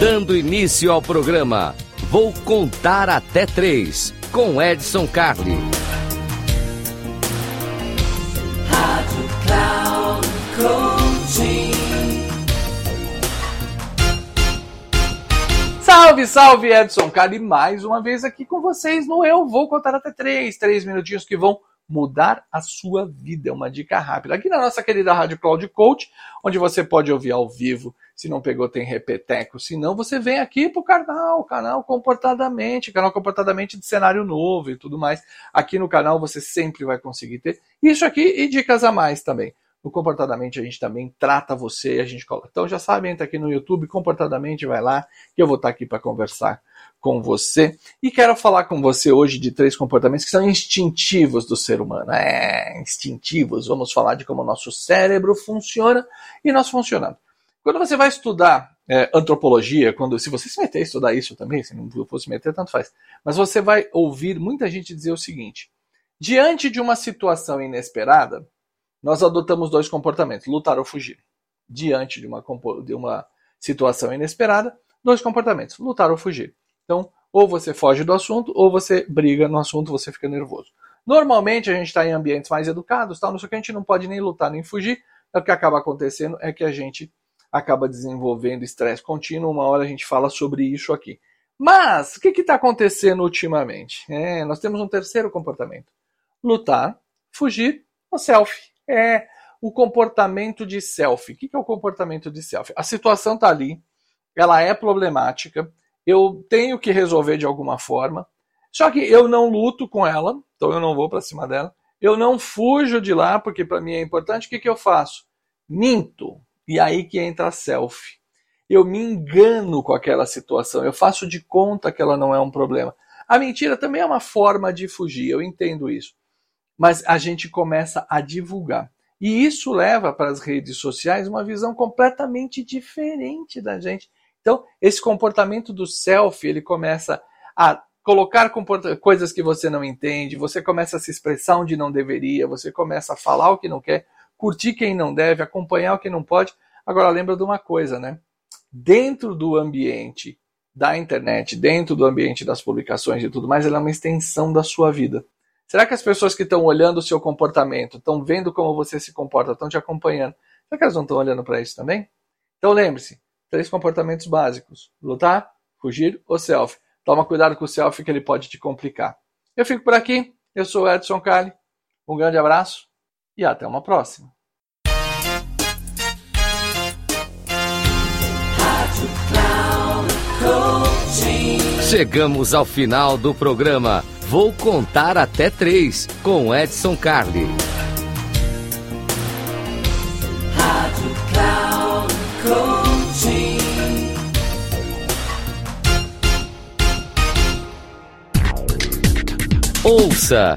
Dando início ao programa, vou contar até três com Edson Carli. Salve, salve, Edson Carli, mais uma vez aqui com vocês no Eu Vou Contar Até Três. Três minutinhos que vão mudar a sua vida. É uma dica rápida. Aqui na nossa querida Rádio Cloud Coach, onde você pode ouvir ao vivo. Se não pegou, tem repeteco. Se não, você vem aqui pro canal, canal Comportadamente, canal Comportadamente de cenário novo e tudo mais. Aqui no canal você sempre vai conseguir ter isso aqui e dicas a mais também. No Comportadamente a gente também trata você e a gente coloca. Então já sabe, entra aqui no YouTube, Comportadamente, vai lá, que eu vou estar aqui para conversar com você. E quero falar com você hoje de três comportamentos que são instintivos do ser humano. É, instintivos. Vamos falar de como o nosso cérebro funciona e nós funcionamos. Quando você vai estudar é, antropologia, quando se você se meter a estudar isso também, se não fosse meter, tanto faz. Mas você vai ouvir muita gente dizer o seguinte: diante de uma situação inesperada, nós adotamos dois comportamentos: lutar ou fugir. Diante de uma, de uma situação inesperada, dois comportamentos: lutar ou fugir. Então, ou você foge do assunto, ou você briga no assunto, você fica nervoso. Normalmente a gente está em ambientes mais educados, tal, não sei o que, a gente não pode nem lutar nem fugir. O que acaba acontecendo é que a gente acaba desenvolvendo estresse contínuo. Uma hora a gente fala sobre isso aqui. Mas, o que está acontecendo ultimamente? É, nós temos um terceiro comportamento: lutar, fugir ou selfie. É o comportamento de selfie. O que é o comportamento de selfie? A situação está ali, ela é problemática, eu tenho que resolver de alguma forma. Só que eu não luto com ela, então eu não vou para cima dela. Eu não fujo de lá, porque para mim é importante. O que, que eu faço? Minto. E aí que entra a selfie. Eu me engano com aquela situação. Eu faço de conta que ela não é um problema. A mentira também é uma forma de fugir, eu entendo isso. Mas a gente começa a divulgar. E isso leva para as redes sociais uma visão completamente diferente da gente. Então, esse comportamento do self, ele começa a colocar coisas que você não entende, você começa a se expressar onde não deveria, você começa a falar o que não quer, curtir quem não deve, acompanhar o que não pode. Agora, lembra de uma coisa, né? Dentro do ambiente da internet, dentro do ambiente das publicações e tudo mais, ela é uma extensão da sua vida. Será que as pessoas que estão olhando o seu comportamento, estão vendo como você se comporta, estão te acompanhando, será que elas não estão olhando para isso também? Então lembre-se, três comportamentos básicos: lutar, fugir ou selfie. Toma cuidado com o selfie que ele pode te complicar. Eu fico por aqui. Eu sou Edson Cali. Um grande abraço e até uma próxima. Chegamos ao final do programa. Vou contar até três com Edson Carli. Ouça!